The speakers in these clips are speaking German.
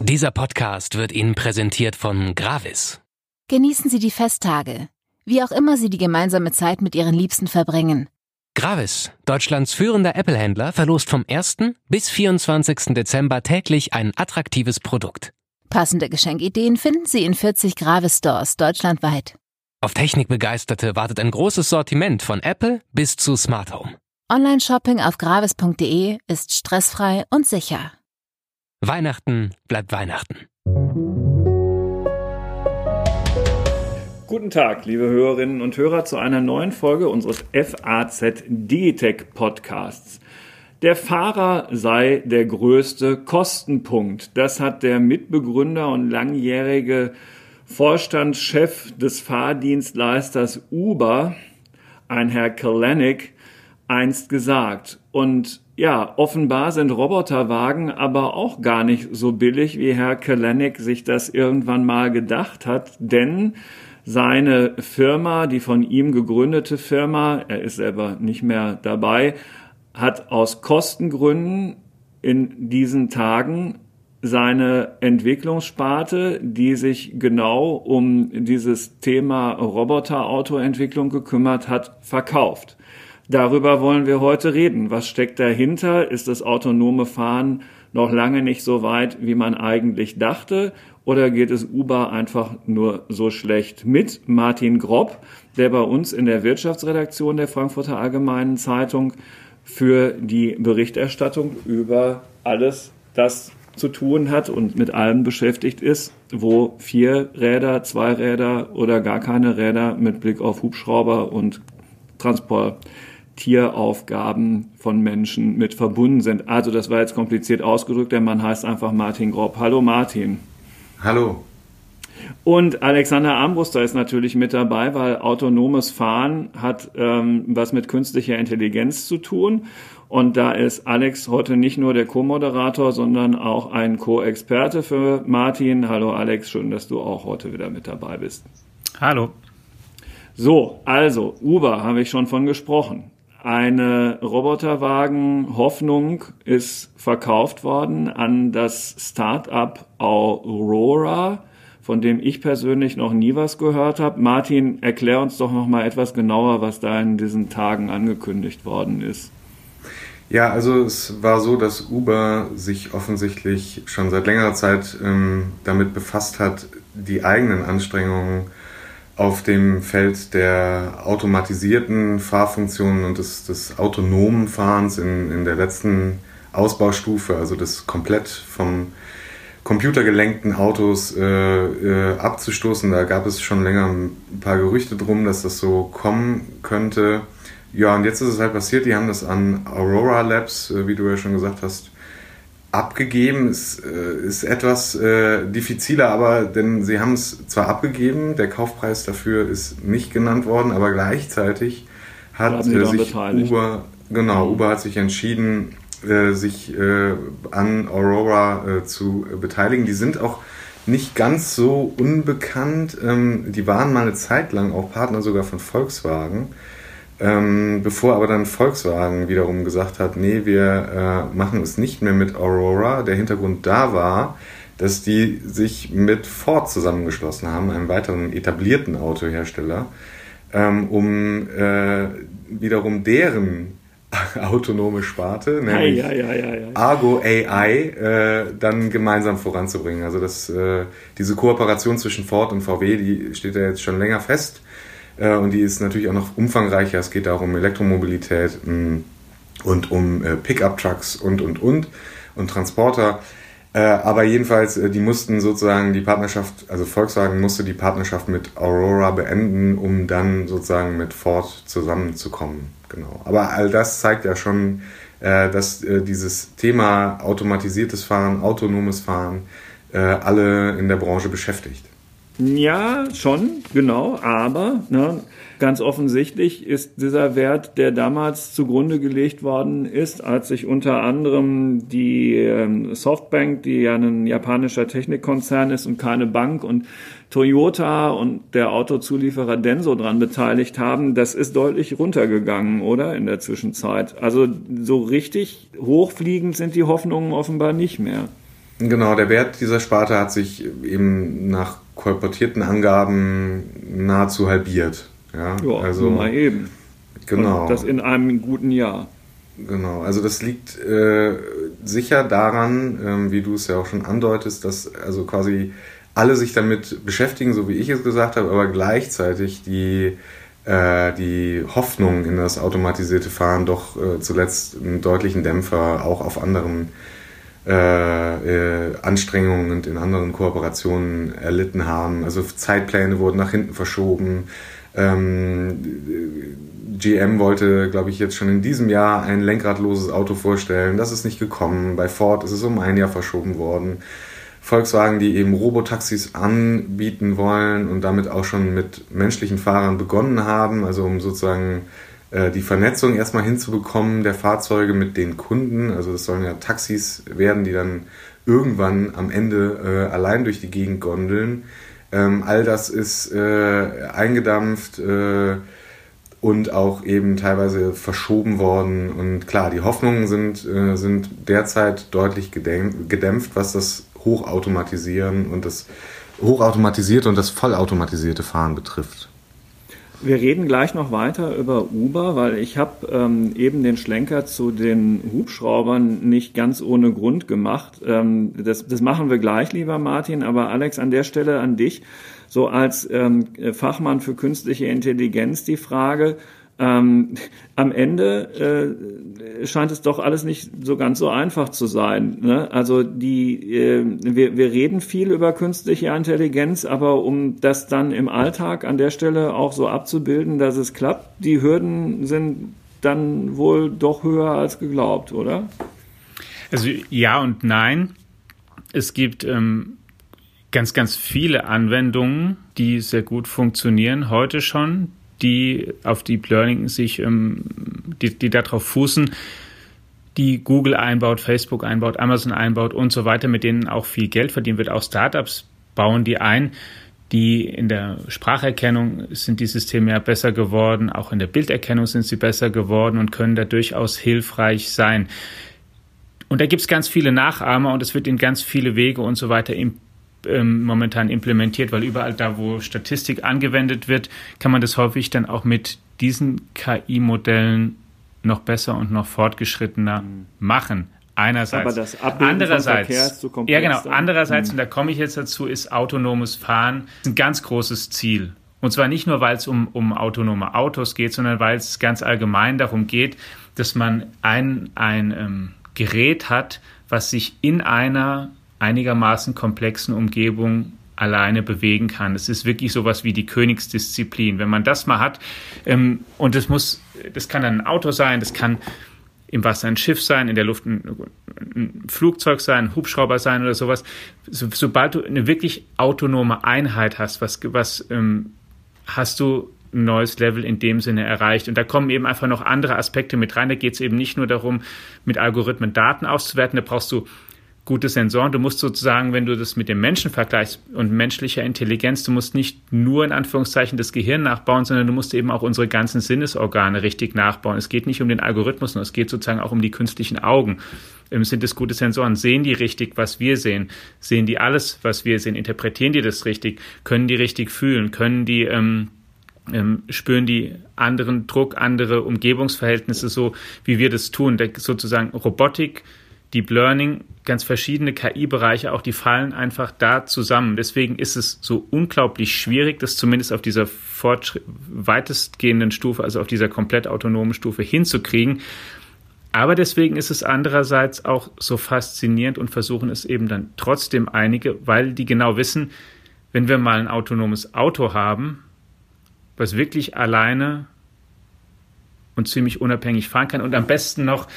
Dieser Podcast wird Ihnen präsentiert von Gravis. Genießen Sie die Festtage, wie auch immer Sie die gemeinsame Zeit mit Ihren Liebsten verbringen. Gravis, Deutschlands führender Apple-Händler, verlost vom 1. bis 24. Dezember täglich ein attraktives Produkt. Passende Geschenkideen finden Sie in 40 Gravis Stores deutschlandweit. Auf Technikbegeisterte wartet ein großes Sortiment von Apple bis zu Smart Home. Online-Shopping auf gravis.de ist stressfrei und sicher. Weihnachten bleibt Weihnachten. Guten Tag, liebe Hörerinnen und Hörer, zu einer neuen Folge unseres FAZ Digitech Podcasts. Der Fahrer sei der größte Kostenpunkt. Das hat der Mitbegründer und langjährige Vorstandschef des Fahrdienstleisters Uber, ein Herr Kalanick, einst gesagt. Und ja, offenbar sind Roboterwagen aber auch gar nicht so billig, wie Herr Kalanick sich das irgendwann mal gedacht hat, denn seine Firma, die von ihm gegründete Firma, er ist selber nicht mehr dabei, hat aus Kostengründen in diesen Tagen seine Entwicklungssparte, die sich genau um dieses Thema Roboterautoentwicklung gekümmert hat, verkauft. Darüber wollen wir heute reden. Was steckt dahinter? Ist das autonome Fahren noch lange nicht so weit, wie man eigentlich dachte? Oder geht es Uber einfach nur so schlecht? Mit Martin Grob, der bei uns in der Wirtschaftsredaktion der Frankfurter Allgemeinen Zeitung für die Berichterstattung über alles das zu tun hat und mit allem beschäftigt ist, wo vier Räder, zwei Räder oder gar keine Räder mit Blick auf Hubschrauber und Transportieraufgaben von Menschen mit verbunden sind. Also das war jetzt kompliziert ausgedrückt, der Mann heißt einfach Martin Grob. Hallo Martin. Hallo. Und Alexander Armbruster ist natürlich mit dabei, weil autonomes Fahren hat ähm, was mit künstlicher Intelligenz zu tun. Und da ist Alex heute nicht nur der Co-Moderator, sondern auch ein Co-Experte für Martin. Hallo Alex, schön, dass du auch heute wieder mit dabei bist. Hallo. So, also Uber habe ich schon von gesprochen. Eine Roboterwagen-Hoffnung ist verkauft worden an das Start-up Aurora, von dem ich persönlich noch nie was gehört habe. Martin, erklär uns doch noch mal etwas genauer, was da in diesen Tagen angekündigt worden ist. Ja, also es war so, dass Uber sich offensichtlich schon seit längerer Zeit ähm, damit befasst hat, die eigenen Anstrengungen auf dem Feld der automatisierten Fahrfunktionen und des, des autonomen Fahrens in, in der letzten Ausbaustufe, also des komplett vom computergelenkten Autos äh, äh, abzustoßen. Da gab es schon länger ein paar Gerüchte drum, dass das so kommen könnte. Ja, und jetzt ist es halt passiert, die haben das an Aurora Labs, äh, wie du ja schon gesagt hast, abgegeben. Es äh, ist etwas äh, diffiziler, aber denn sie haben es zwar abgegeben, der Kaufpreis dafür ist nicht genannt worden, aber gleichzeitig hat äh, sich Uber, genau, mhm. Uber hat sich entschieden, äh, sich äh, an Aurora äh, zu beteiligen. Die sind auch nicht ganz so unbekannt. Ähm, die waren mal eine Zeit lang auch Partner sogar von Volkswagen. Ähm, bevor aber dann Volkswagen wiederum gesagt hat, nee, wir äh, machen es nicht mehr mit Aurora. Der Hintergrund da war, dass die sich mit Ford zusammengeschlossen haben, einem weiteren etablierten Autohersteller, ähm, um äh, wiederum deren autonome Sparte, nämlich ja, ja, ja, Argo AI, äh, dann gemeinsam voranzubringen. Also das, äh, diese Kooperation zwischen Ford und VW, die steht ja jetzt schon länger fest. Äh, und die ist natürlich auch noch umfangreicher. Es geht da um Elektromobilität mh, mm, und um äh, Pickup-Trucks und, und, und und Transporter. Äh, aber jedenfalls, äh, die mussten sozusagen die Partnerschaft, also Volkswagen musste die Partnerschaft mit Aurora beenden, um dann sozusagen mit Ford zusammenzukommen. Genau. Aber all das zeigt ja schon, äh, dass äh, dieses Thema automatisiertes Fahren, autonomes Fahren alle in der Branche beschäftigt. Ja, schon, genau, aber ne, ganz offensichtlich ist dieser Wert, der damals zugrunde gelegt worden ist, als sich unter anderem die ähm, Softbank, die ja ein japanischer Technikkonzern ist und keine Bank und Toyota und der Autozulieferer Denso dran beteiligt haben, das ist deutlich runtergegangen, oder? In der Zwischenzeit. Also so richtig hochfliegend sind die Hoffnungen offenbar nicht mehr. Genau, der Wert dieser Sparte hat sich eben nach kolportierten Angaben nahezu halbiert. Ja, ja also mal eben. Genau. Und das in einem guten Jahr. Genau, also das liegt äh, sicher daran, ähm, wie du es ja auch schon andeutest, dass also quasi alle sich damit beschäftigen, so wie ich es gesagt habe, aber gleichzeitig die, äh, die Hoffnung in das automatisierte Fahren doch äh, zuletzt einen deutlichen Dämpfer auch auf anderen äh, äh, Anstrengungen und in anderen Kooperationen erlitten haben. Also Zeitpläne wurden nach hinten verschoben. Ähm, GM wollte, glaube ich, jetzt schon in diesem Jahr ein lenkradloses Auto vorstellen. Das ist nicht gekommen. Bei Ford ist es um ein Jahr verschoben worden. Volkswagen, die eben Robotaxis anbieten wollen und damit auch schon mit menschlichen Fahrern begonnen haben, also um sozusagen äh, die Vernetzung erstmal hinzubekommen der Fahrzeuge mit den Kunden. Also das sollen ja Taxis werden, die dann irgendwann am Ende äh, allein durch die Gegend gondeln. Ähm, all das ist äh, eingedampft äh, und auch eben teilweise verschoben worden. Und klar, die Hoffnungen sind, äh, sind derzeit deutlich gedämpft, was das Hochautomatisieren und das hochautomatisierte und das vollautomatisierte Fahren betrifft. Wir reden gleich noch weiter über Uber, weil ich habe ähm, eben den Schlenker zu den Hubschraubern nicht ganz ohne Grund gemacht. Ähm, das, das machen wir gleich, lieber Martin. Aber Alex, an der Stelle an dich, so als ähm, Fachmann für künstliche Intelligenz die Frage, ähm, am Ende äh, scheint es doch alles nicht so ganz so einfach zu sein. Ne? Also die, äh, wir, wir reden viel über künstliche Intelligenz, aber um das dann im Alltag an der Stelle auch so abzubilden, dass es klappt, die Hürden sind dann wohl doch höher als geglaubt, oder? Also ja und nein. Es gibt ähm, ganz, ganz viele Anwendungen, die sehr gut funktionieren heute schon, die auf Deep Learning sich, ähm, die, die darauf fußen, die Google einbaut, Facebook einbaut, Amazon einbaut und so weiter, mit denen auch viel Geld verdient wird. Auch Startups bauen die ein. Die in der Spracherkennung sind die Systeme ja besser geworden, auch in der Bilderkennung sind sie besser geworden und können da durchaus hilfreich sein. Und da gibt es ganz viele Nachahmer und es wird in ganz viele Wege und so weiter ähm, momentan implementiert, weil überall da, wo Statistik angewendet wird, kann man das häufig dann auch mit diesen KI-Modellen noch besser und noch fortgeschrittener mhm. machen. Einerseits. Aber das Abbilden andererseits, zu komplex. Ja, genau. Andererseits, mhm. und da komme ich jetzt dazu, ist autonomes Fahren ein ganz großes Ziel. Und zwar nicht nur, weil es um, um autonome Autos geht, sondern weil es ganz allgemein darum geht, dass man ein, ein ähm, Gerät hat, was sich in einer einigermaßen komplexen Umgebung alleine bewegen kann. Es ist wirklich sowas wie die Königsdisziplin. Wenn man das mal hat, ähm, und das muss, das kann dann ein Auto sein, das kann im Wasser ein Schiff sein, in der Luft ein, ein Flugzeug sein, ein Hubschrauber sein oder sowas. So, sobald du eine wirklich autonome Einheit hast, was, was ähm, hast du ein neues Level in dem Sinne erreicht. Und da kommen eben einfach noch andere Aspekte mit rein. Da geht es eben nicht nur darum, mit Algorithmen Daten auszuwerten, da brauchst du gute Sensoren. Du musst sozusagen, wenn du das mit dem Menschen vergleichst und menschlicher Intelligenz, du musst nicht nur in Anführungszeichen das Gehirn nachbauen, sondern du musst eben auch unsere ganzen Sinnesorgane richtig nachbauen. Es geht nicht um den Algorithmus, sondern es geht sozusagen auch um die künstlichen Augen. Sind es gute Sensoren? Sehen die richtig, was wir sehen? Sehen die alles, was wir sehen? Interpretieren die das richtig? Können die richtig fühlen? Können die ähm, ähm, spüren die anderen Druck, andere Umgebungsverhältnisse so, wie wir das tun? Da sozusagen Robotik, Deep Learning, ganz verschiedene KI-Bereiche auch, die fallen einfach da zusammen. Deswegen ist es so unglaublich schwierig, das zumindest auf dieser weitestgehenden Stufe, also auf dieser komplett autonomen Stufe hinzukriegen. Aber deswegen ist es andererseits auch so faszinierend und versuchen es eben dann trotzdem einige, weil die genau wissen, wenn wir mal ein autonomes Auto haben, was wirklich alleine und ziemlich unabhängig fahren kann und am besten noch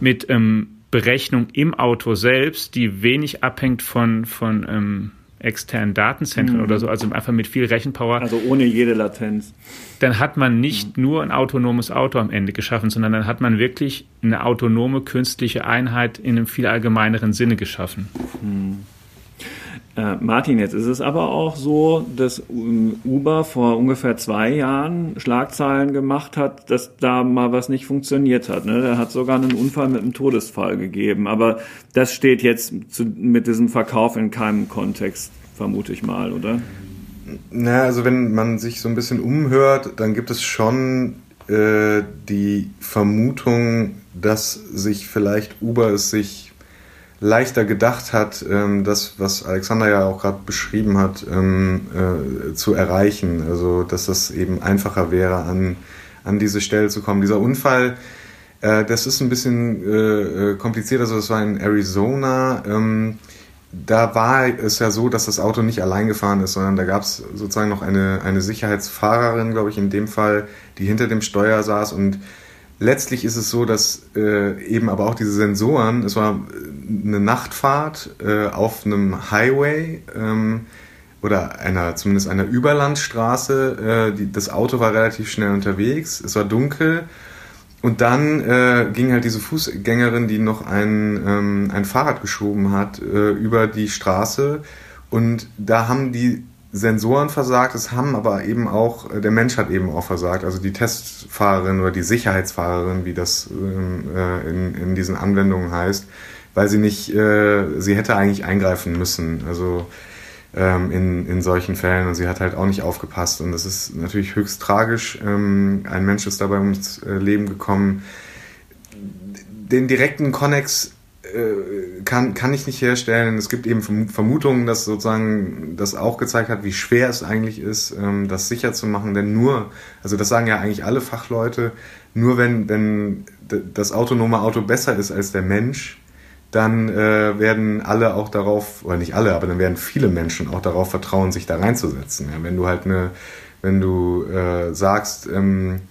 mit ähm, Berechnung im Auto selbst, die wenig abhängt von, von ähm, externen Datenzentren mhm. oder so, also einfach mit viel Rechenpower. Also ohne jede Latenz. Dann hat man nicht mhm. nur ein autonomes Auto am Ende geschaffen, sondern dann hat man wirklich eine autonome künstliche Einheit in einem viel allgemeineren Sinne geschaffen. Mhm. Äh, Martin, jetzt ist es aber auch so, dass ähm, Uber vor ungefähr zwei Jahren Schlagzeilen gemacht hat, dass da mal was nicht funktioniert hat. Ne? Da hat sogar einen Unfall mit einem Todesfall gegeben. Aber das steht jetzt zu, mit diesem Verkauf in keinem Kontext, vermute ich mal, oder? Na, also wenn man sich so ein bisschen umhört, dann gibt es schon äh, die Vermutung, dass sich vielleicht Uber es sich leichter gedacht hat, ähm, das, was Alexander ja auch gerade beschrieben hat, ähm, äh, zu erreichen. Also, dass das eben einfacher wäre, an, an diese Stelle zu kommen. Dieser Unfall, äh, das ist ein bisschen äh, äh kompliziert. Also, das war in Arizona. Ähm, da war es ja so, dass das Auto nicht allein gefahren ist, sondern da gab es sozusagen noch eine, eine Sicherheitsfahrerin, glaube ich, in dem Fall, die hinter dem Steuer saß und letztlich ist es so, dass äh, eben aber auch diese Sensoren, es war eine Nachtfahrt äh, auf einem Highway ähm, oder einer, zumindest einer Überlandstraße. Äh, die, das Auto war relativ schnell unterwegs, es war dunkel und dann äh, ging halt diese Fußgängerin, die noch ein, ähm, ein Fahrrad geschoben hat, äh, über die Straße und da haben die Sensoren versagt, es haben aber eben auch, äh, der Mensch hat eben auch versagt, also die Testfahrerin oder die Sicherheitsfahrerin, wie das ähm, äh, in, in diesen Anwendungen heißt, weil sie nicht, äh, sie hätte eigentlich eingreifen müssen, also ähm, in, in solchen Fällen und sie hat halt auch nicht aufgepasst und das ist natürlich höchst tragisch. Ähm, ein Mensch ist dabei ums äh, Leben gekommen. Den direkten Konnex äh, kann, kann ich nicht herstellen. Es gibt eben Vermutungen, dass sozusagen das auch gezeigt hat, wie schwer es eigentlich ist, ähm, das sicher zu machen. Denn nur, also das sagen ja eigentlich alle Fachleute, nur wenn, wenn das autonome Auto besser ist als der Mensch, dann äh, werden alle auch darauf, oder nicht alle, aber dann werden viele Menschen auch darauf vertrauen, sich da reinzusetzen. Ja, wenn du halt eine, wenn du äh, sagst, ähm,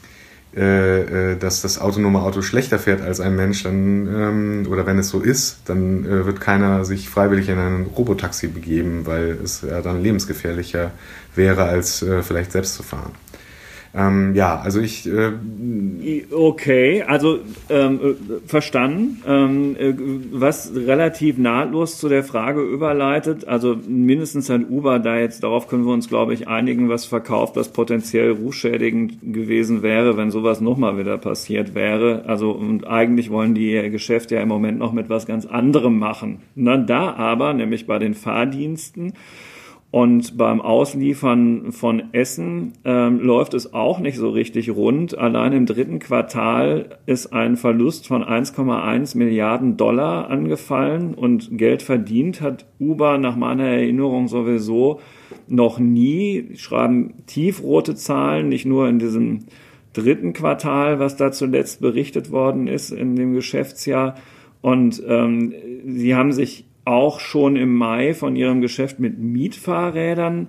äh, äh, dass das autonome Auto schlechter fährt als ein Mensch, dann ähm, oder wenn es so ist, dann äh, wird keiner sich freiwillig in ein Robotaxi begeben, weil es ja dann lebensgefährlicher wäre, als äh, vielleicht selbst zu fahren. Ähm, ja, also ich. Äh, okay, also ähm, äh, verstanden. Ähm, äh, was relativ nahtlos zu der Frage überleitet, also mindestens ein Uber, da jetzt darauf können wir uns, glaube ich, einigen, was verkauft, was potenziell rufschädigend gewesen wäre, wenn sowas nochmal wieder passiert wäre. Also und eigentlich wollen die ihr Geschäft ja im Moment noch mit was ganz anderem machen. Na, da aber, nämlich bei den Fahrdiensten, und beim Ausliefern von Essen ähm, läuft es auch nicht so richtig rund. Allein im dritten Quartal ist ein Verlust von 1,1 Milliarden Dollar angefallen und Geld verdient hat Uber nach meiner Erinnerung sowieso noch nie. Die schreiben tiefrote Zahlen, nicht nur in diesem dritten Quartal, was da zuletzt berichtet worden ist in dem Geschäftsjahr. Und ähm, sie haben sich auch schon im Mai von ihrem Geschäft mit Mietfahrrädern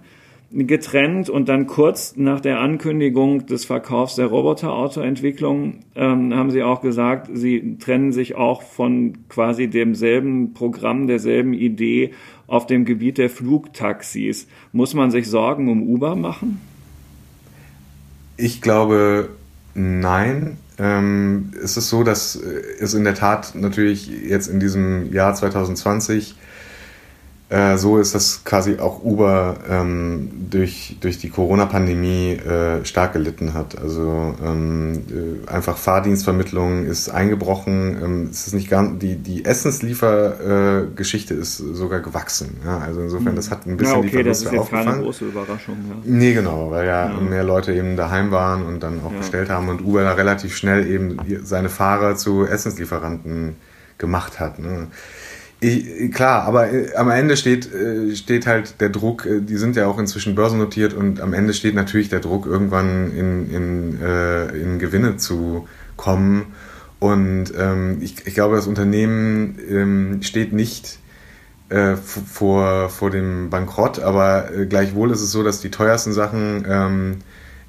getrennt und dann kurz nach der Ankündigung des Verkaufs der Roboterautoentwicklung ähm, haben sie auch gesagt, sie trennen sich auch von quasi demselben Programm, derselben Idee auf dem Gebiet der Flugtaxis. Muss man sich Sorgen um Uber machen? Ich glaube, nein. Ähm, es ist so, dass es in der Tat natürlich jetzt in diesem Jahr 2020 äh, so ist, dass quasi auch Uber ähm, durch, durch die Corona-Pandemie äh, stark gelitten hat. Also ähm, äh, einfach Fahrdienstvermittlung ist eingebrochen. Ähm, es ist nicht ganz, die, die Essensliefergeschichte ist sogar gewachsen. Ja? Also insofern, das hat ein bisschen ja, okay, die Verluste das ist jetzt aufgefangen. keine große Überraschung. Ja. Nee, genau, weil ja, ja, mehr Leute eben daheim waren und dann auch bestellt haben und Uber da relativ schnell eben seine Fahrer zu Essenslieferanten gemacht hat. Ne? Ich, klar, aber äh, am Ende steht, äh, steht halt der Druck, äh, die sind ja auch inzwischen börsennotiert und am Ende steht natürlich der Druck, irgendwann in, in, in Gewinne zu kommen. Und ähm, ich, ich glaube, das Unternehmen ähm, steht nicht äh, vor, vor dem Bankrott, aber gleichwohl ist es so, dass die teuersten Sachen ähm,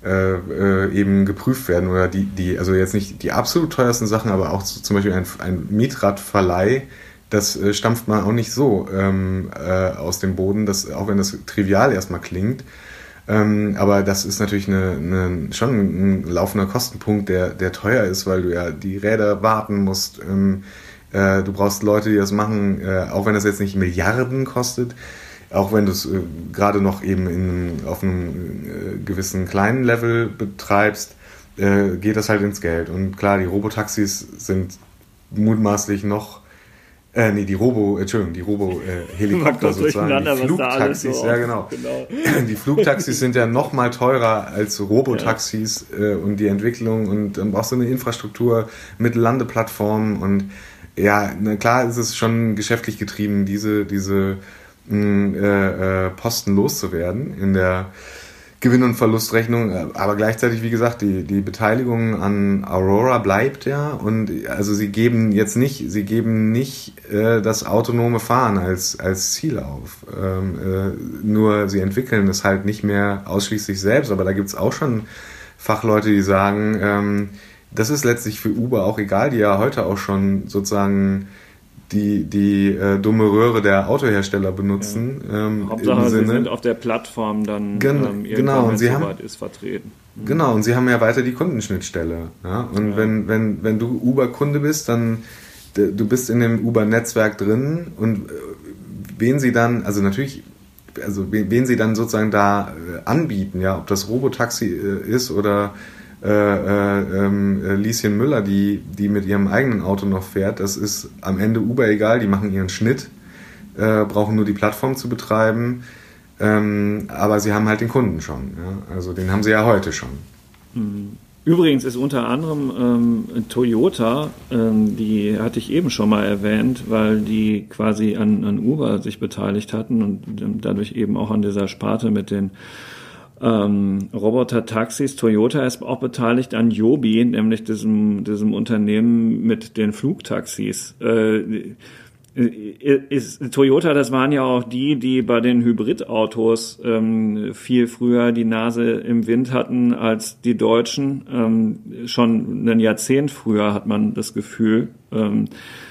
äh, äh, eben geprüft werden oder die, die, also jetzt nicht die absolut teuersten Sachen, aber auch zum Beispiel ein, ein Mietradverleih das äh, stampft man auch nicht so ähm, äh, aus dem Boden, das, auch wenn das trivial erstmal klingt. Ähm, aber das ist natürlich eine, eine, schon ein laufender Kostenpunkt, der, der teuer ist, weil du ja die Räder warten musst. Ähm, äh, du brauchst Leute, die das machen, äh, auch wenn das jetzt nicht Milliarden kostet, auch wenn du es äh, gerade noch eben in, auf einem äh, gewissen kleinen Level betreibst, geht das halt ins Geld. Und klar, die Robotaxis sind mutmaßlich noch äh, nee, die Robo, Entschuldigung, die Robo-Helikopter äh, sozusagen. Die Flugtaxis, so ja genau. genau. Die Flugtaxis sind ja noch mal teurer als Robotaxis ja. äh, und die Entwicklung und dann brauchst du eine Infrastruktur mit Landeplattformen und ja, na klar ist es schon geschäftlich getrieben, diese, diese mh, mm, äh, äh, Posten loszuwerden in der Gewinn- und Verlustrechnung, aber gleichzeitig, wie gesagt, die, die Beteiligung an Aurora bleibt ja und also sie geben jetzt nicht, sie geben nicht äh, das autonome Fahren als, als Ziel auf. Ähm, äh, nur sie entwickeln es halt nicht mehr ausschließlich selbst, aber da gibt's auch schon Fachleute, die sagen, ähm, das ist letztlich für Uber auch egal, die ja heute auch schon sozusagen die, die äh, dumme Röhre der Autohersteller benutzen. Ja. Ähm, Hauptsache, sie sind auf der Plattform dann Gen ähm, genau, und sie haben, ist vertreten. Mhm. Genau, und sie haben ja weiter die Kundenschnittstelle. Ja? Und ja. Wenn, wenn, wenn du Uber-Kunde bist, dann du bist in dem Uber-Netzwerk drin und äh, wen sie dann, also natürlich, also wen, sie dann sozusagen da äh, anbieten, ja, ob das Robotaxi äh, ist oder äh, äh, ähm, äh, Lieschen Müller, die, die mit ihrem eigenen Auto noch fährt, das ist am Ende Uber egal, die machen ihren Schnitt, äh, brauchen nur die Plattform zu betreiben, ähm, aber sie haben halt den Kunden schon. Ja? Also den haben sie ja heute schon. Mhm. Übrigens ist unter anderem ähm, Toyota, ähm, die hatte ich eben schon mal erwähnt, weil die quasi an, an Uber sich beteiligt hatten und ähm, dadurch eben auch an dieser Sparte mit den ähm, Roboter-Taxis. Toyota ist auch beteiligt an Jobi, nämlich diesem, diesem Unternehmen mit den Flugtaxis. Äh, ist, Toyota, das waren ja auch die, die bei den Hybridautos ähm, viel früher die Nase im Wind hatten als die Deutschen. Ähm, schon ein Jahrzehnt früher hat man das Gefühl. Ähm, äh,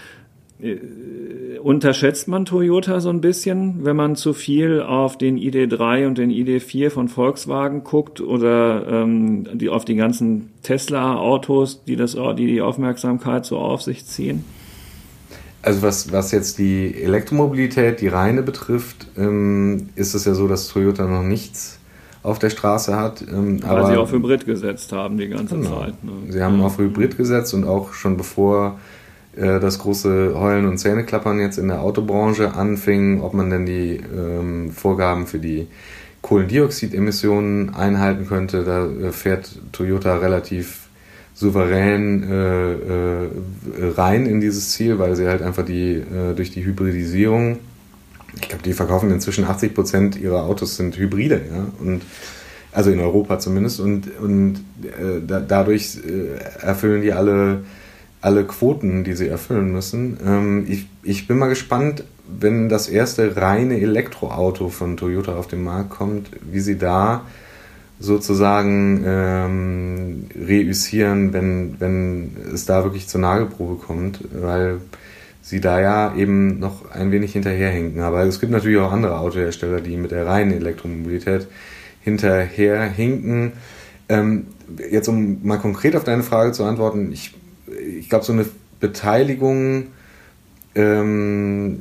unterschätzt man Toyota so ein bisschen, wenn man zu viel auf den ID3 und den ID4 von Volkswagen guckt oder ähm, die, auf die ganzen Tesla-Autos, die, das, die die Aufmerksamkeit so auf sich ziehen? Also was, was jetzt die Elektromobilität, die reine betrifft, ähm, ist es ja so, dass Toyota noch nichts auf der Straße hat. Ähm, Weil aber, sie auf Hybrid gesetzt haben die ganze genau. Zeit. Ne? Sie haben ja. auf Hybrid gesetzt und auch schon bevor äh, das große Heulen und Zähneklappern jetzt in der Autobranche anfing, ob man denn die ähm, Vorgaben für die Kohlendioxidemissionen einhalten könnte. Da äh, fährt Toyota relativ souverän äh, äh, rein in dieses Ziel, weil sie halt einfach die durch die Hybridisierung, ich glaube, die verkaufen inzwischen 80 Prozent ihrer Autos sind Hybride, ja, und also in Europa zumindest und und äh, da, dadurch äh, erfüllen die alle alle Quoten, die sie erfüllen müssen. Ähm, ich, ich bin mal gespannt, wenn das erste reine Elektroauto von Toyota auf den Markt kommt, wie sie da sozusagen ähm, reüssieren, wenn, wenn es da wirklich zur Nagelprobe kommt, weil sie da ja eben noch ein wenig hinterherhinken. Aber es gibt natürlich auch andere Autohersteller, die mit der reinen Elektromobilität hinterherhinken. Ähm, jetzt um mal konkret auf deine Frage zu antworten, ich ich glaube, so eine Beteiligung, ähm,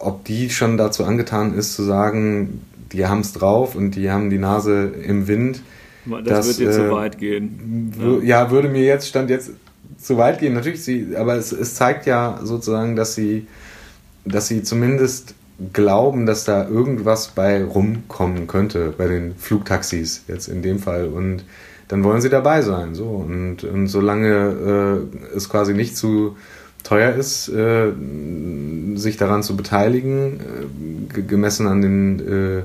ob die schon dazu angetan ist, zu sagen, die haben es drauf und die haben die Nase im Wind. Das, das wird jetzt äh, zu weit gehen. Ja. ja. würde mir jetzt, stand jetzt zu weit gehen. Natürlich, sie, aber es, es zeigt ja sozusagen, dass sie, dass sie zumindest glauben, dass da irgendwas bei rumkommen könnte, bei den Flugtaxis jetzt in dem Fall. Und dann wollen sie dabei sein. So. Und, und solange äh, es quasi nicht zu teuer ist, äh, sich daran zu beteiligen, äh, gemessen an den, äh,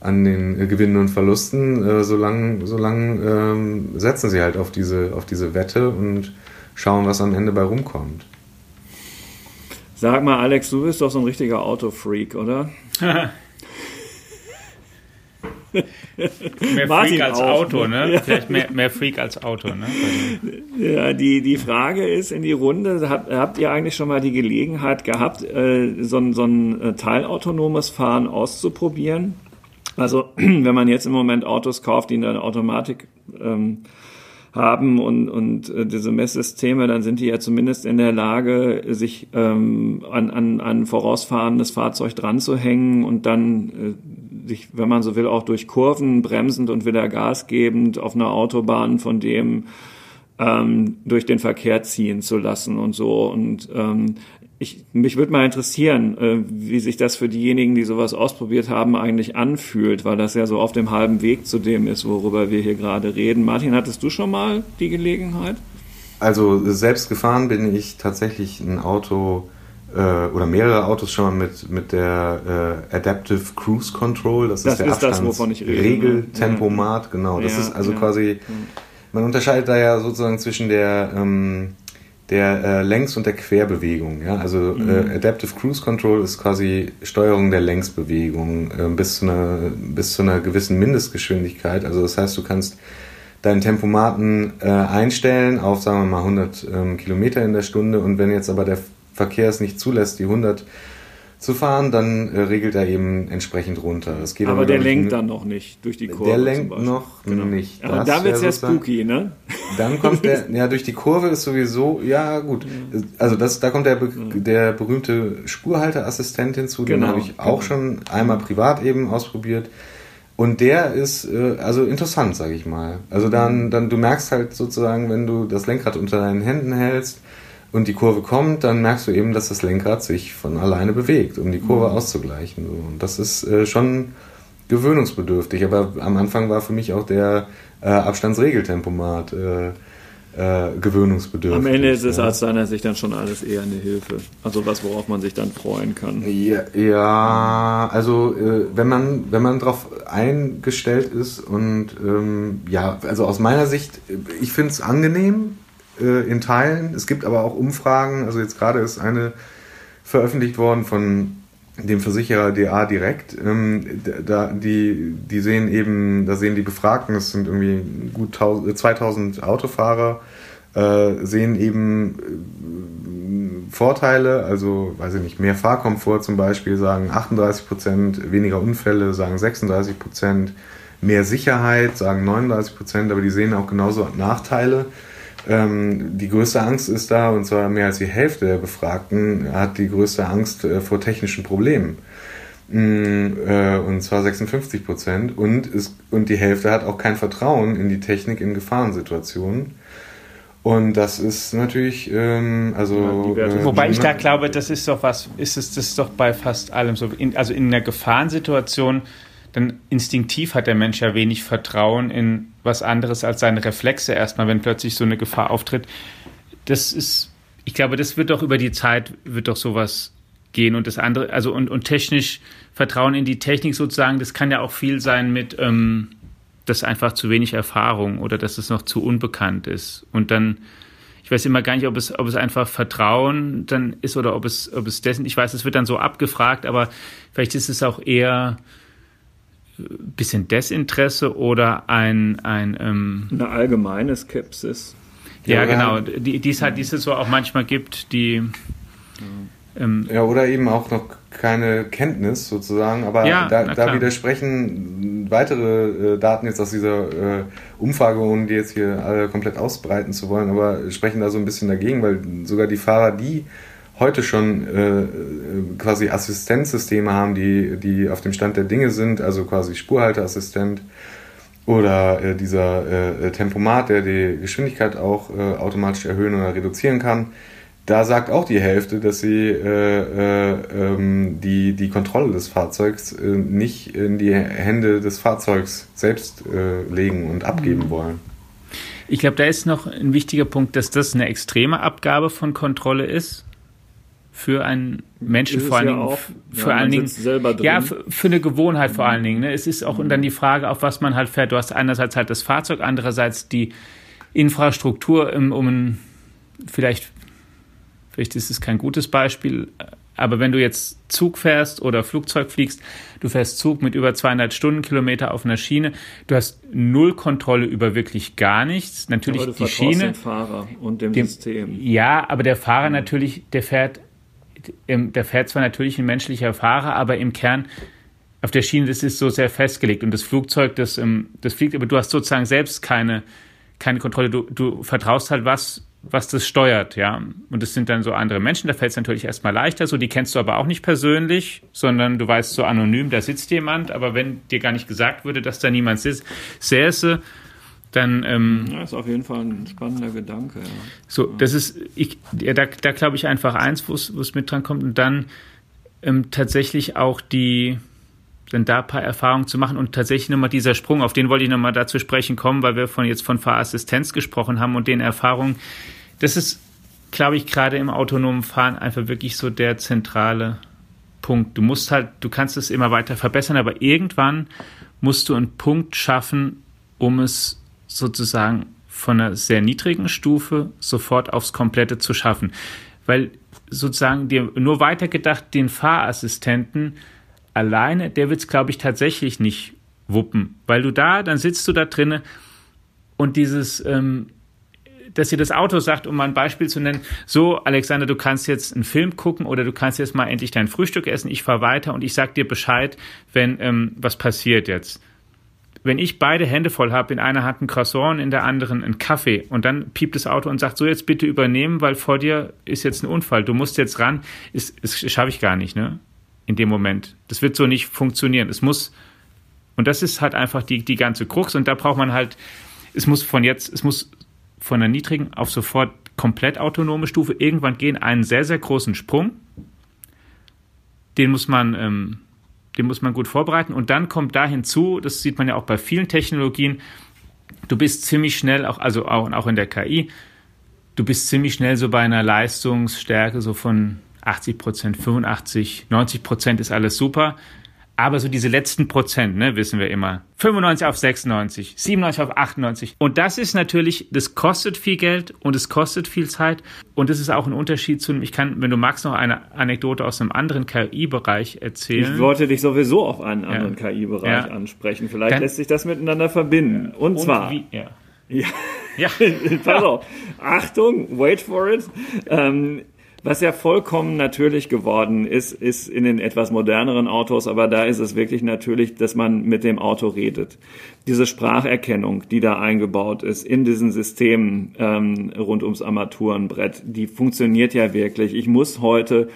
an den Gewinnen und Verlusten, äh, solange solang, ähm, setzen sie halt auf diese, auf diese Wette und schauen, was am Ende bei rumkommt. Sag mal, Alex, du bist doch so ein richtiger Autofreak, oder? mehr Freak als auch, Auto, ne? Ja. Vielleicht mehr, mehr Freak als Auto, ne? Ja, die, die Frage ist in die Runde, habt, habt ihr eigentlich schon mal die Gelegenheit gehabt, äh, so, ein, so ein äh, teilautonomes Fahren auszuprobieren? Also, wenn man jetzt im Moment Autos kauft, die eine Automatik ähm, haben und, und äh, diese Messsysteme, dann sind die ja zumindest in der Lage, sich ähm, an, an, an vorausfahrendes Fahrzeug dran zu hängen und dann äh, sich, wenn man so will, auch durch Kurven bremsend und wieder Gas gebend auf einer Autobahn von dem ähm, durch den Verkehr ziehen zu lassen und so. Und ähm, ich, mich würde mal interessieren, äh, wie sich das für diejenigen, die sowas ausprobiert haben, eigentlich anfühlt, weil das ja so auf dem halben Weg zu dem ist, worüber wir hier gerade reden. Martin, hattest du schon mal die Gelegenheit? Also selbst gefahren bin ich tatsächlich ein Auto oder mehrere Autos schon mal mit, mit der äh, Adaptive Cruise Control. Das, das ist der ist das, wovon ich rede. Regeltempomat, ja. genau. Das ja, ist also ja. quasi, man unterscheidet da ja sozusagen zwischen der ähm, der äh, Längs- und der Querbewegung. Ja? Also mhm. äh, Adaptive Cruise Control ist quasi Steuerung der Längsbewegung äh, bis, zu einer, bis zu einer gewissen Mindestgeschwindigkeit. Also das heißt, du kannst deinen Tempomaten äh, einstellen auf, sagen wir mal, 100 ähm, Kilometer in der Stunde und wenn jetzt aber der Verkehr es nicht zulässt, die 100 zu fahren, dann äh, regelt er eben entsprechend runter. Das aber, der lenkt dann noch nicht durch die Kurve. Der lenkt noch genau. nicht. Aber da wird es ja spooky, ne? Dann kommt der, ja, durch die Kurve ist sowieso, ja gut. Also das, da kommt der, der berühmte Spurhalteassistent hinzu, genau, den habe ich auch genau. schon einmal privat eben ausprobiert. Und der ist äh, also interessant, sage ich mal. Also dann, dann du merkst halt sozusagen, wenn du das Lenkrad unter deinen Händen hältst, und die Kurve kommt, dann merkst du eben, dass das Lenkrad sich von alleine bewegt, um die Kurve mhm. auszugleichen. Und das ist äh, schon gewöhnungsbedürftig. Aber am Anfang war für mich auch der äh, Abstandsregeltempomat äh, äh, gewöhnungsbedürftig. Am Ende ist es ja. aus seiner Sicht dann schon alles eher eine Hilfe. Also was, worauf man sich dann freuen kann. Ja, ja also äh, wenn man wenn man darauf eingestellt ist und ähm, ja, also aus meiner Sicht, ich finde es angenehm, äh, in Teilen. Es gibt aber auch Umfragen, also jetzt gerade ist eine veröffentlicht worden von dem Versicherer DA direkt. Ähm, da, die, die sehen eben, da sehen die Befragten, das sind irgendwie gut 2000 Autofahrer, äh, sehen eben äh, Vorteile, also weiß ich nicht, mehr Fahrkomfort zum Beispiel, sagen 38 Prozent, weniger Unfälle, sagen 36 Prozent, mehr Sicherheit, sagen 39 Prozent, aber die sehen auch genauso Nachteile. Ähm, die größte Angst ist da, und zwar mehr als die Hälfte der Befragten hat die größte Angst äh, vor technischen Problemen. Mm, äh, und zwar 56 Prozent. Und, und die Hälfte hat auch kein Vertrauen in die Technik in Gefahrensituationen. Und das ist natürlich, ähm, also. Ja, äh, Wobei ich da glaube, das ist doch was, ist es, das ist doch bei fast allem so. In, also in einer Gefahrensituation dann instinktiv hat der Mensch ja wenig Vertrauen in was anderes als seine Reflexe erstmal, wenn plötzlich so eine Gefahr auftritt. Das ist, ich glaube, das wird doch über die Zeit, wird doch sowas gehen und das andere, also und, und technisch Vertrauen in die Technik sozusagen, das kann ja auch viel sein mit, ähm, dass einfach zu wenig Erfahrung oder dass es noch zu unbekannt ist. Und dann, ich weiß immer gar nicht, ob es, ob es einfach Vertrauen dann ist oder ob es, ob es dessen, ich weiß, es wird dann so abgefragt, aber vielleicht ist es auch eher, bisschen Desinteresse oder ein, ein ähm eine allgemeine Skepsis. Ja, ja genau, die, die, es halt, die es so auch manchmal gibt, die ähm, ja, oder eben auch noch keine Kenntnis sozusagen, aber ja, da, da, widersprechen weitere äh, Daten jetzt aus dieser äh, Umfrage, ohne die jetzt hier alle komplett ausbreiten zu wollen, aber sprechen da so ein bisschen dagegen, weil sogar die Fahrer, die heute schon äh, quasi Assistenzsysteme haben, die, die auf dem Stand der Dinge sind, also quasi Spurhalteassistent oder äh, dieser äh, Tempomat, der die Geschwindigkeit auch äh, automatisch erhöhen oder reduzieren kann. Da sagt auch die Hälfte, dass sie äh, äh, ähm, die, die Kontrolle des Fahrzeugs nicht in die Hände des Fahrzeugs selbst legen und abgeben mhm. wollen. Ich glaube, da ist noch ein wichtiger Punkt, dass das eine extreme Abgabe von Kontrolle ist für einen Menschen vor allen Dingen, ja für ja, allen Dingen, ja, für, für, eine Gewohnheit vor allen Dingen. Ne? Es ist auch mhm. und dann die Frage, auf was man halt fährt. Du hast einerseits halt das Fahrzeug, andererseits die Infrastruktur, um, um ein, vielleicht, vielleicht ist es kein gutes Beispiel, Aber wenn du jetzt Zug fährst oder Flugzeug fliegst, du fährst Zug mit über 200 Stundenkilometer auf einer Schiene, du hast null Kontrolle über wirklich gar nichts. Natürlich aber du die Schiene. dem Fahrer und dem, dem System. Ja, aber der Fahrer mhm. natürlich, der fährt, der fährt zwar natürlich ein menschlicher Fahrer, aber im Kern auf der Schiene, das ist so sehr festgelegt. Und das Flugzeug, das, ähm, das fliegt, aber du hast sozusagen selbst keine, keine Kontrolle. Du, du vertraust halt was, was das steuert, ja. Und das sind dann so andere Menschen, da fällt es natürlich erstmal leichter, so die kennst du aber auch nicht persönlich, sondern du weißt so anonym, da sitzt jemand, aber wenn dir gar nicht gesagt würde, dass da niemand sitzt, säße, dann ähm, ja, ist auf jeden Fall ein spannender Gedanke. Ja. So, das ist, ich, ja, da, da glaube ich einfach eins, wo es mit dran kommt und dann ähm, tatsächlich auch die, dann da ein paar Erfahrungen zu machen und tatsächlich nochmal dieser Sprung, auf den wollte ich nochmal dazu sprechen kommen, weil wir von jetzt von Fahrassistenz gesprochen haben und den Erfahrungen. Das ist, glaube ich, gerade im autonomen Fahren einfach wirklich so der zentrale Punkt. Du musst halt, du kannst es immer weiter verbessern, aber irgendwann musst du einen Punkt schaffen, um es sozusagen von einer sehr niedrigen Stufe sofort aufs Komplette zu schaffen. Weil sozusagen dir nur weitergedacht, den Fahrassistenten alleine, der wird es, glaube ich, tatsächlich nicht wuppen. Weil du da, dann sitzt du da drinnen und dieses, ähm, dass dir das Auto sagt, um mal ein Beispiel zu nennen, so, Alexander, du kannst jetzt einen Film gucken oder du kannst jetzt mal endlich dein Frühstück essen, ich fahre weiter und ich sag dir Bescheid, wenn ähm, was passiert jetzt. Wenn ich beide Hände voll habe, in einer Hand ein Croissant, in der anderen ein Kaffee und dann piept das Auto und sagt, so jetzt bitte übernehmen, weil vor dir ist jetzt ein Unfall, du musst jetzt ran, ist, ist schaffe ich gar nicht, ne? in dem Moment. Das wird so nicht funktionieren. Es muss, und das ist halt einfach die, die ganze Krux und da braucht man halt, es muss von jetzt, es muss von einer niedrigen auf sofort komplett autonome Stufe irgendwann gehen, einen sehr, sehr großen Sprung. Den muss man, ähm, den muss man gut vorbereiten und dann kommt da hinzu, das sieht man ja auch bei vielen Technologien, du bist ziemlich schnell, auch, also auch, auch in der KI, du bist ziemlich schnell so bei einer Leistungsstärke so von 80 Prozent, 85, 90 Prozent ist alles super. Aber so diese letzten Prozent, ne, wissen wir immer. 95 auf 96, 97 auf 98. Und das ist natürlich, das kostet viel Geld und es kostet viel Zeit. Und das ist auch ein Unterschied zu, ich kann, wenn du magst, noch eine Anekdote aus einem anderen KI-Bereich erzählen. Ich wollte dich sowieso auf einen anderen ja. KI-Bereich ja. ansprechen. Vielleicht Dann, lässt sich das miteinander verbinden. Und, und zwar. Wie, ja. Ja. ja. Pass auf. Achtung, wait for it. Ähm, was ja vollkommen natürlich geworden ist, ist in den etwas moderneren Autos, aber da ist es wirklich natürlich, dass man mit dem Auto redet. Diese Spracherkennung, die da eingebaut ist in diesen Systemen ähm, rund ums Armaturenbrett, die funktioniert ja wirklich. Ich muss heute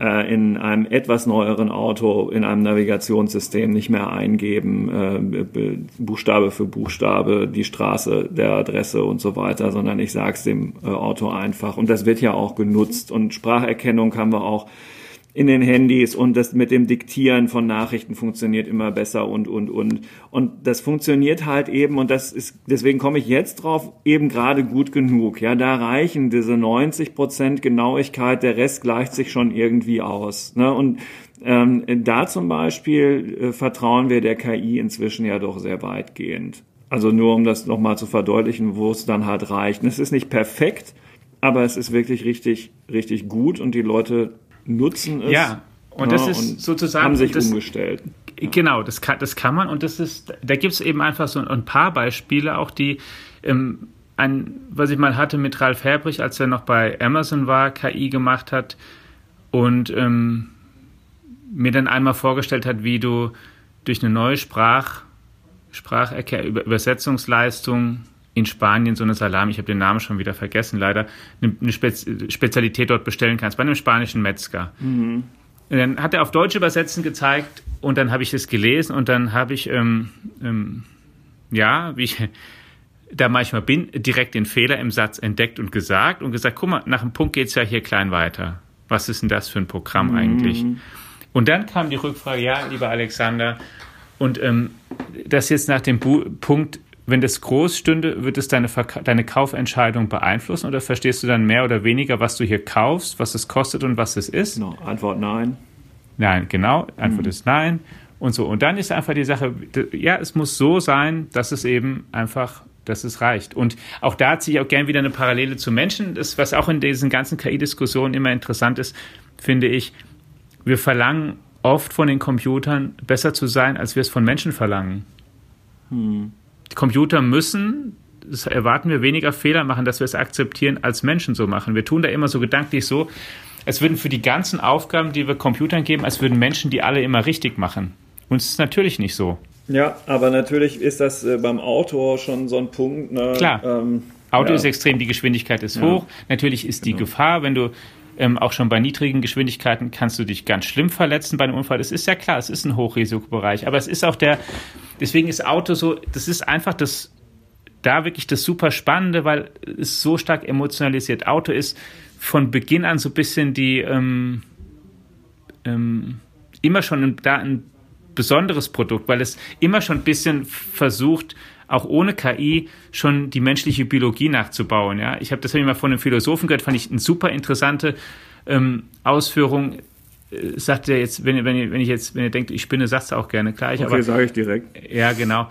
in einem etwas neueren Auto in einem Navigationssystem nicht mehr eingeben, äh, Buchstabe für Buchstabe, die Straße, der Adresse und so weiter, sondern ich sage es dem äh, Auto einfach. Und das wird ja auch genutzt. Und Spracherkennung haben wir auch in den Handys und das mit dem Diktieren von Nachrichten funktioniert immer besser und, und, und. Und das funktioniert halt eben und das ist, deswegen komme ich jetzt drauf, eben gerade gut genug. Ja, da reichen diese 90 Prozent Genauigkeit, der Rest gleicht sich schon irgendwie aus. Ne? Und ähm, da zum Beispiel äh, vertrauen wir der KI inzwischen ja doch sehr weitgehend. Also nur um das nochmal zu verdeutlichen, wo es dann halt reicht. es ist nicht perfekt, aber es ist wirklich richtig, richtig gut und die Leute nutzen es. Ja, und das ist und sozusagen. Haben sich das, umgestellt. Genau, das kann, das kann man und das ist, da gibt es eben einfach so ein paar Beispiele, auch die, ähm, ein, was ich mal hatte mit Ralf Herbrich, als er noch bei Amazon war, KI gemacht hat und ähm, mir dann einmal vorgestellt hat, wie du durch eine neue Sprach, Spracherkennung, Übersetzungsleistung in Spanien so eine Salami, ich habe den Namen schon wieder vergessen leider, eine Spez Spezialität dort bestellen kannst, bei einem spanischen Metzger. Mhm. dann hat er auf Deutsch übersetzen gezeigt und dann habe ich es gelesen und dann habe ich, ähm, ähm, ja, wie ich da manchmal bin, direkt den Fehler im Satz entdeckt und gesagt und gesagt, guck mal, nach dem Punkt geht es ja hier klein weiter. Was ist denn das für ein Programm mhm. eigentlich? Und dann kam die Rückfrage, ja, lieber Alexander, und ähm, das jetzt nach dem Bu Punkt wenn das groß stünde, wird es deine, deine Kaufentscheidung beeinflussen oder verstehst du dann mehr oder weniger, was du hier kaufst, was es kostet und was es ist? No, Antwort nein. Nein, genau. Antwort mhm. ist nein. Und so. Und dann ist einfach die Sache, ja, es muss so sein, dass es eben einfach, dass es reicht. Und auch da ziehe ich auch gerne wieder eine Parallele zu Menschen. Das, was auch in diesen ganzen KI-Diskussionen immer interessant ist, finde ich, wir verlangen oft von den Computern besser zu sein, als wir es von Menschen verlangen. Hm. Die Computer müssen, das erwarten wir, weniger Fehler machen, dass wir es akzeptieren, als Menschen so machen. Wir tun da immer so gedanklich so, es würden für die ganzen Aufgaben, die wir Computern geben, als würden Menschen die alle immer richtig machen. Und es ist natürlich nicht so. Ja, aber natürlich ist das äh, beim Auto schon so ein Punkt. Ne? Klar. Ähm, Auto ja. ist extrem, die Geschwindigkeit ist ja. hoch. Natürlich ist die genau. Gefahr, wenn du ähm, auch schon bei niedrigen Geschwindigkeiten kannst du dich ganz schlimm verletzen bei einem Unfall. Das ist ja klar, es ist ein Hochrisikobereich. Aber es ist auch der, deswegen ist Auto so, das ist einfach das, da wirklich das super Spannende, weil es so stark emotionalisiert. Auto ist von Beginn an so ein bisschen die, ähm, ähm, immer schon da ein besonderes Produkt, weil es immer schon ein bisschen versucht, auch ohne KI schon die menschliche Biologie nachzubauen. Ja, ich habe das hab ich mal von einem Philosophen gehört, fand ich eine super interessante ähm, Ausführung. Äh, sagt er jetzt, wenn, wenn, ihr, wenn ich jetzt, wenn ihr denkt, ich spinne, sagt es auch gerne gleich. Okay, sage ich direkt. Ja, genau.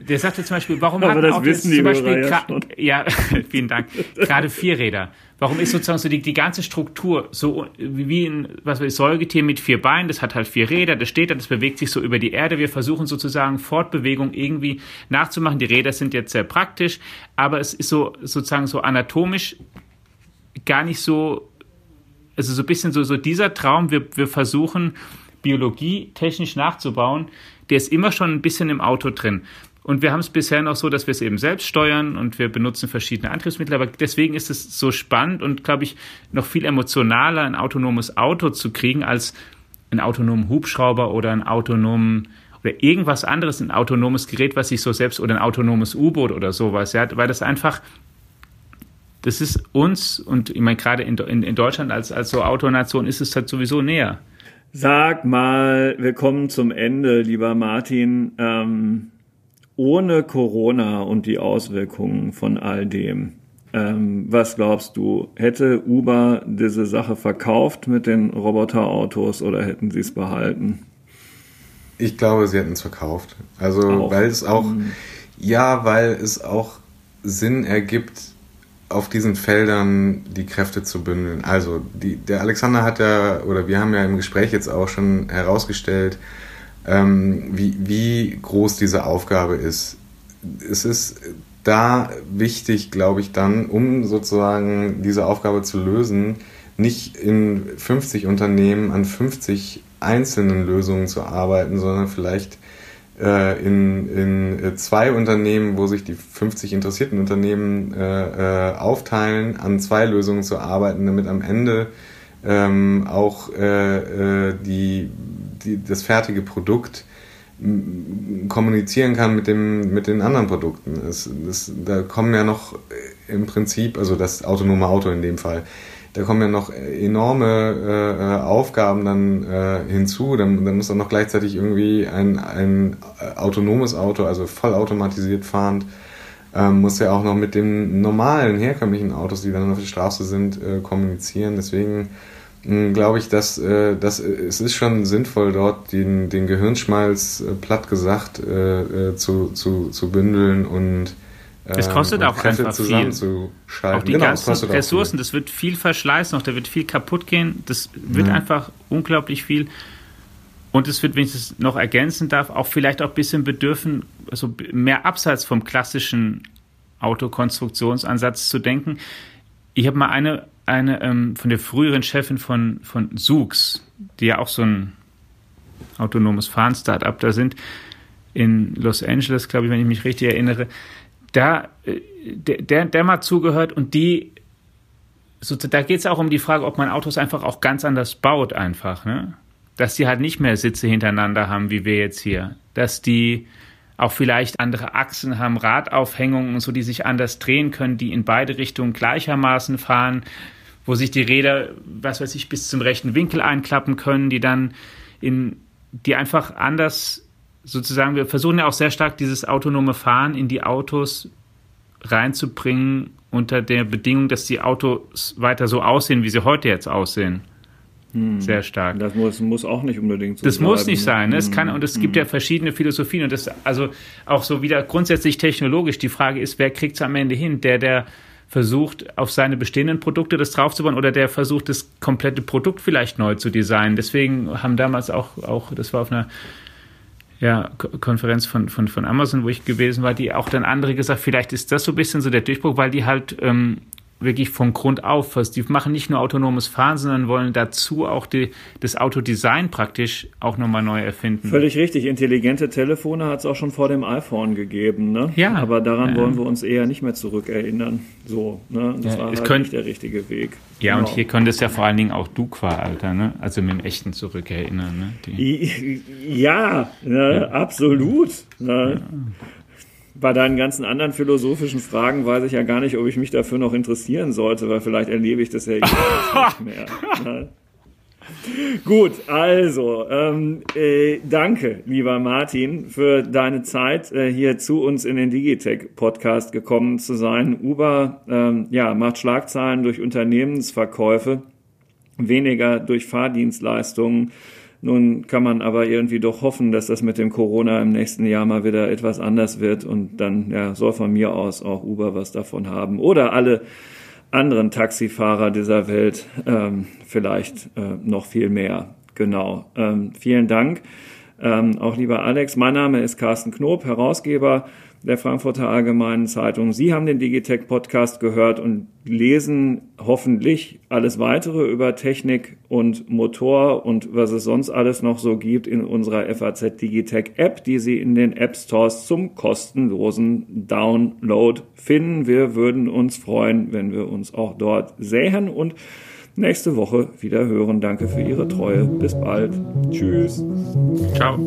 Der sagte zum Beispiel, warum aber hat das Auto wissen zum Beispiel ja, ja, vielen Dank. Gerade vier Räder. Warum ist sozusagen so die, die ganze Struktur so wie ein was weiß, Säugetier mit vier Beinen, das hat halt vier Räder, das steht da, das bewegt sich so über die Erde. Wir versuchen sozusagen Fortbewegung irgendwie nachzumachen. Die Räder sind jetzt sehr praktisch, aber es ist so sozusagen so anatomisch gar nicht so also so ein bisschen so, so dieser Traum, wir, wir versuchen Biologie technisch nachzubauen, der ist immer schon ein bisschen im Auto drin. Und wir haben es bisher noch so, dass wir es eben selbst steuern und wir benutzen verschiedene Antriebsmittel. Aber deswegen ist es so spannend und, glaube ich, noch viel emotionaler, ein autonomes Auto zu kriegen, als einen autonomen Hubschrauber oder einen autonomen oder irgendwas anderes, ein autonomes Gerät, was sich so selbst oder ein autonomes U-Boot oder sowas, ja, weil das einfach das ist uns, und ich meine, gerade in, in, in Deutschland als, als so Autonation ist es halt sowieso näher. Sag mal, wir kommen zum Ende, lieber Martin. Ähm, ohne Corona und die Auswirkungen von all dem, ähm, was glaubst du, hätte Uber diese Sache verkauft mit den Roboterautos oder hätten sie es behalten? Ich glaube, sie hätten es verkauft. Also, auch. weil es auch, mhm. ja, weil es auch Sinn ergibt, auf diesen Feldern die Kräfte zu bündeln. Also die, der Alexander hat ja, oder wir haben ja im Gespräch jetzt auch schon herausgestellt, ähm, wie, wie groß diese Aufgabe ist. Es ist da wichtig, glaube ich, dann, um sozusagen diese Aufgabe zu lösen, nicht in 50 Unternehmen an 50 einzelnen Lösungen zu arbeiten, sondern vielleicht äh, in, in äh, zwei Unternehmen, wo sich die 50 interessierten Unternehmen äh, äh, aufteilen, an zwei Lösungen zu arbeiten, damit am Ende ähm, auch äh, äh, die, die, das fertige Produkt kommunizieren kann mit dem mit den anderen Produkten. Es, das, da kommen ja noch im Prinzip, also das autonome Auto in dem Fall, da kommen ja noch enorme äh, Aufgaben dann äh, hinzu. Dann, dann muss dann noch gleichzeitig irgendwie ein, ein autonomes Auto, also vollautomatisiert fahrend, ähm, muss ja auch noch mit den normalen, herkömmlichen Autos, die dann auf der Straße sind, äh, kommunizieren. Deswegen hm, glaube ich, dass, äh, dass es ist schon sinnvoll, dort den, den Gehirnschmalz, äh, platt gesagt, äh, äh, zu, zu, zu bündeln und es ähm, kostet auch Kräfte einfach viel. Auch die genau, ganzen Ressourcen, das wird viel Verschleiß noch, da wird viel kaputt gehen. Das wird ja. einfach unglaublich viel. Und es wird, wenn ich das noch ergänzen darf, auch vielleicht auch ein bisschen bedürfen, also mehr abseits vom klassischen Autokonstruktionsansatz zu denken. Ich habe mal eine, eine ähm, von der früheren Chefin von, von Zoox, die ja auch so ein autonomes Fahren-Startup da sind, in Los Angeles, glaube ich, wenn ich mich richtig erinnere, da, äh, der, der, der mal zugehört und die, so, da geht es auch um die Frage, ob man Autos einfach auch ganz anders baut, einfach, ne? Dass die halt nicht mehr Sitze hintereinander haben, wie wir jetzt hier. Dass die auch vielleicht andere Achsen haben, Radaufhängungen und so, die sich anders drehen können, die in beide Richtungen gleichermaßen fahren, wo sich die Räder, was weiß ich, bis zum rechten Winkel einklappen können, die dann in, die einfach anders sozusagen, wir versuchen ja auch sehr stark dieses autonome Fahren in die Autos reinzubringen unter der Bedingung, dass die Autos weiter so aussehen, wie sie heute jetzt aussehen. Hm. Sehr stark. Das muss, muss, auch nicht unbedingt so Das bleiben. muss nicht sein. Ne? Es kann, und es hm. gibt ja verschiedene Philosophien und das, also auch so wieder grundsätzlich technologisch. Die Frage ist, wer kriegt es am Ende hin? Der, der versucht, auf seine bestehenden Produkte das draufzubauen oder der versucht, das komplette Produkt vielleicht neu zu designen. Deswegen haben damals auch, auch das war auf einer ja, Konferenz von, von, von Amazon, wo ich gewesen war, die auch dann andere gesagt, vielleicht ist das so ein bisschen so der Durchbruch, weil die halt ähm, wirklich von Grund auf was. Die machen nicht nur autonomes Fahren, sondern wollen dazu auch die, das Autodesign praktisch auch nochmal neu erfinden. Völlig richtig. Intelligente Telefone hat es auch schon vor dem iPhone gegeben. Ne? Ja. Aber daran ja. wollen wir uns eher nicht mehr zurückerinnern. So, ne? Das ja, war halt könnt, nicht der richtige Weg. Ja, genau. und hier könnte es ja vor allen Dingen auch du qua Alter, ne? Also mit dem echten zurückerinnern. Ne? Die. Ja, ne? ja, absolut. Ne? Bei deinen ganzen anderen philosophischen Fragen weiß ich ja gar nicht, ob ich mich dafür noch interessieren sollte, weil vielleicht erlebe ich das ja nicht mehr. Gut, also ähm, äh, danke, lieber Martin, für deine Zeit, äh, hier zu uns in den Digitech-Podcast gekommen zu sein. Uber ähm, ja, macht Schlagzahlen durch Unternehmensverkäufe, weniger durch Fahrdienstleistungen. Nun kann man aber irgendwie doch hoffen, dass das mit dem Corona im nächsten Jahr mal wieder etwas anders wird und dann ja, soll von mir aus auch Uber was davon haben oder alle anderen Taxifahrer dieser Welt ähm, vielleicht äh, noch viel mehr. Genau. Ähm, vielen Dank. Ähm, auch lieber Alex, mein Name ist Carsten Knob, Herausgeber der Frankfurter Allgemeinen Zeitung. Sie haben den Digitech Podcast gehört und lesen hoffentlich alles weitere über Technik und Motor und was es sonst alles noch so gibt in unserer FAZ Digitech App, die Sie in den App Stores zum kostenlosen Download finden. Wir würden uns freuen, wenn wir uns auch dort sehen und nächste Woche wieder hören. Danke für Ihre Treue. Bis bald. Tschüss. Ciao.